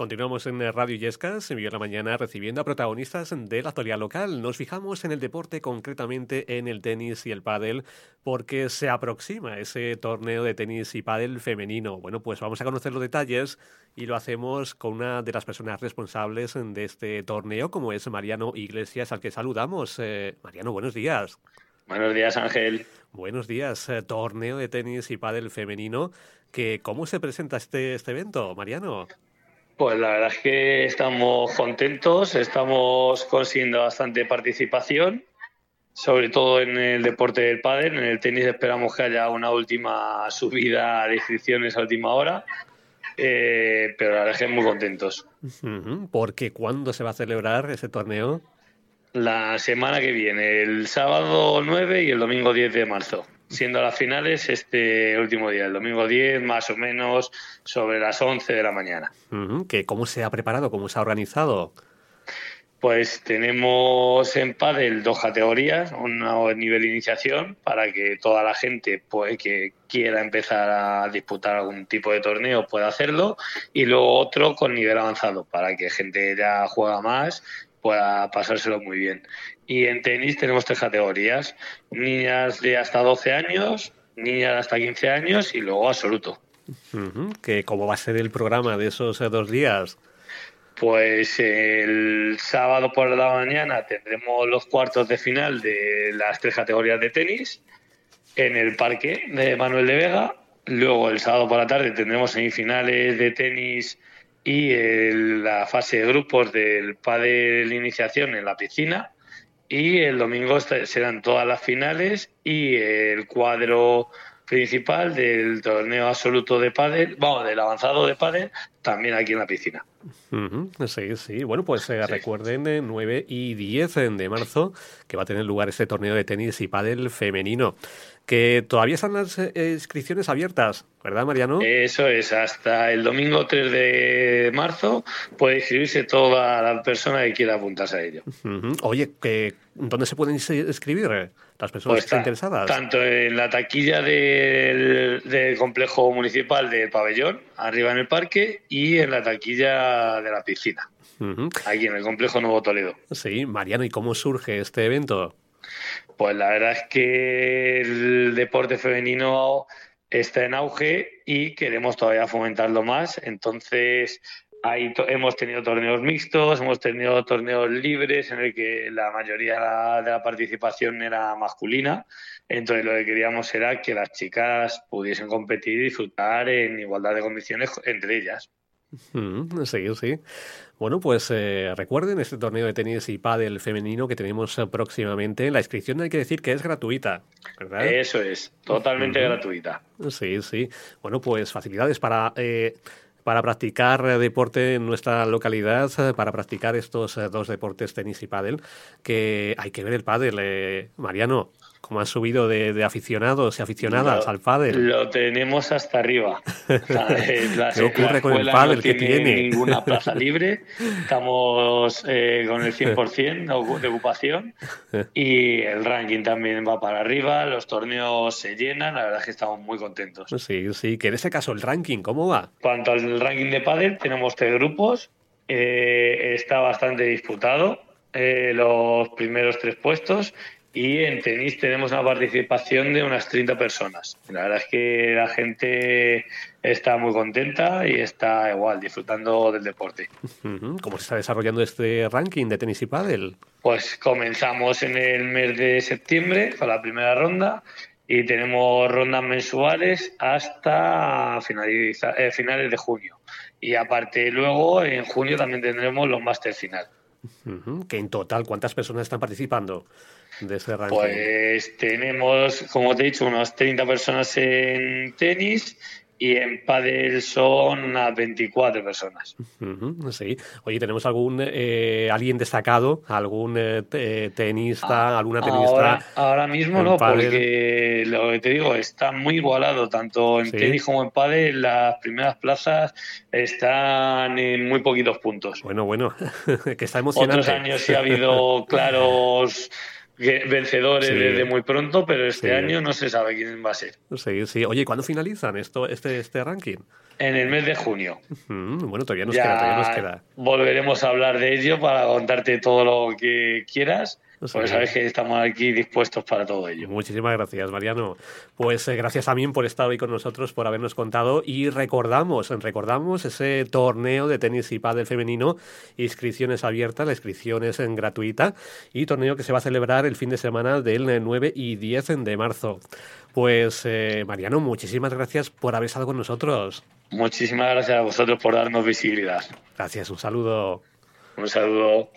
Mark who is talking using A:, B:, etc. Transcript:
A: Continuamos en Radio Yescas, en Vivo la Mañana, recibiendo a protagonistas de la actualidad local. Nos fijamos en el deporte, concretamente en el tenis y el pádel, porque se aproxima ese torneo de tenis y pádel femenino. Bueno, pues vamos a conocer los detalles y lo hacemos con una de las personas responsables de este torneo, como es Mariano Iglesias, al que saludamos. Eh, Mariano, buenos días.
B: Buenos días, Ángel.
A: Buenos días. Eh, torneo de tenis y pádel femenino. Que, ¿Cómo se presenta este, este evento, Mariano?
B: Pues la verdad es que estamos contentos, estamos consiguiendo bastante participación, sobre todo en el deporte del pádel. En el tenis esperamos que haya una última subida de inscripciones a última hora, eh, pero la verdad es que muy contentos.
A: Porque ¿cuándo se va a celebrar ese torneo?
B: La semana que viene, el sábado 9 y el domingo 10 de marzo siendo las finales este último día, el domingo 10, más o menos sobre las 11 de la mañana.
A: ¿Cómo se ha preparado? ¿Cómo se ha organizado?
B: Pues tenemos en Padel dos categorías, una nivel de iniciación para que toda la gente pues, que quiera empezar a disputar algún tipo de torneo pueda hacerlo y luego otro con nivel avanzado para que gente ya juega más pueda pasárselo muy bien. Y en tenis tenemos tres categorías, niñas de hasta 12 años, niñas de hasta 15 años y luego absoluto.
A: ¿Cómo va a ser el programa de esos eh, dos días?
B: Pues el sábado por la mañana tendremos los cuartos de final de las tres categorías de tenis en el parque de Manuel de Vega. Luego el sábado por la tarde tendremos semifinales de tenis y la fase de grupos del de iniciación en la piscina. Y el domingo serán todas las finales y el cuadro principal del torneo absoluto de pádel, vamos, del avanzado de pádel, también aquí en la piscina.
A: Sí, sí. Bueno, pues eh, recuerden, 9 eh, y 10 de marzo, que va a tener lugar este torneo de tenis y pádel femenino que todavía están las eh, inscripciones abiertas, ¿verdad, Mariano?
B: Eso es, hasta el domingo 3 de marzo puede inscribirse toda la persona que quiera apuntarse a ello.
A: Oye, ¿dónde se pueden inscribir las personas pues interesadas?
B: Tanto en la taquilla del, complejo municipal del pabellón, arriba en el parque, y en la taquilla de la piscina. Aquí en el complejo Nuevo Toledo.
A: Sí, Mariano, ¿y cómo surge este evento?
B: Pues la verdad es que el deporte femenino está en auge y queremos todavía fomentarlo más. Entonces, ahí hemos tenido torneos mixtos, hemos tenido torneos libres en el que la mayoría de la participación era masculina. Entonces, lo que queríamos era que las chicas pudiesen competir y disfrutar en igualdad de condiciones entre ellas.
A: Sí, sí. Bueno, pues eh, recuerden este torneo de tenis y pádel femenino que tenemos eh, próximamente. La inscripción hay que decir que es gratuita, ¿verdad?
B: Eso es, totalmente gratuita.
A: Sí, sí. Bueno, pues facilidades para... Eh, para practicar deporte en nuestra localidad, para practicar estos dos deportes, tenis y pádel, que hay que ver el pádel, Mariano. ¿Cómo han subido de, aficionados y aficionadas al pádel?
B: Lo tenemos hasta arriba.
A: ¿Qué ocurre con el pádel no que tiene?
B: ninguna plaza libre. Estamos eh, con el 100% de ocupación y el ranking también va para arriba. Los torneos se llenan. La verdad es que estamos muy contentos.
A: Sí, sí. Que en este caso el ranking, ¿cómo va?
B: Cuanto al ranking de pádel, tenemos tres grupos. Eh, está bastante disputado. Eh, los primeros tres puestos y en tenis tenemos una participación de unas 30 personas. La verdad es que la gente está muy contenta y está igual disfrutando del deporte.
A: ¿Cómo se está desarrollando este ranking de tenis y pádel?
B: Pues comenzamos en el mes de septiembre con la primera ronda y tenemos rondas mensuales hasta eh, finales de junio. Y aparte luego en junio también tendremos los máster final.
A: Que en total, ¿cuántas personas están participando de ese ranking?
B: Pues tenemos, como te he dicho, unas 30 personas en tenis y en pádel son unas 24 personas.
A: sí. Oye, ¿tenemos algún eh, alguien destacado? ¿Algún eh, tenista? Ah, ¿Alguna tenista?
B: Ahora, mismo no, porque lo que te digo, está muy igualado, tanto en tenis como en pádel. Las primeras plazas están en muy poquitos puntos.
A: Bueno, bueno, que está emocionante.
B: Otros años sí ha habido claros vencedores desde muy pronto, pero este año no se sabe quién va a ser.
A: Sí, sí. Oye, ¿cuándo finalizan esto, este, este ranking?
B: En el mes de junio.
A: bueno, todavía nos queda, todavía nos queda.
B: Volveremos a hablar de ello para contarte todo lo que quieras pues sabes que estamos aquí dispuestos para todo ello.
A: Muchísimas gracias, Mariano. Pues eh, gracias también por estar hoy con nosotros, por habernos contado y recordamos, recordamos ese torneo de tenis y pádel femenino, inscripciones abiertas, la inscripción es en gratuita y torneo que se va a celebrar el fin de semana del 9 y 10 de marzo. Pues eh, Mariano, muchísimas gracias por haber estado con nosotros.
B: Muchísimas gracias a vosotros por darnos visibilidad.
A: Gracias, un saludo.
B: Un saludo.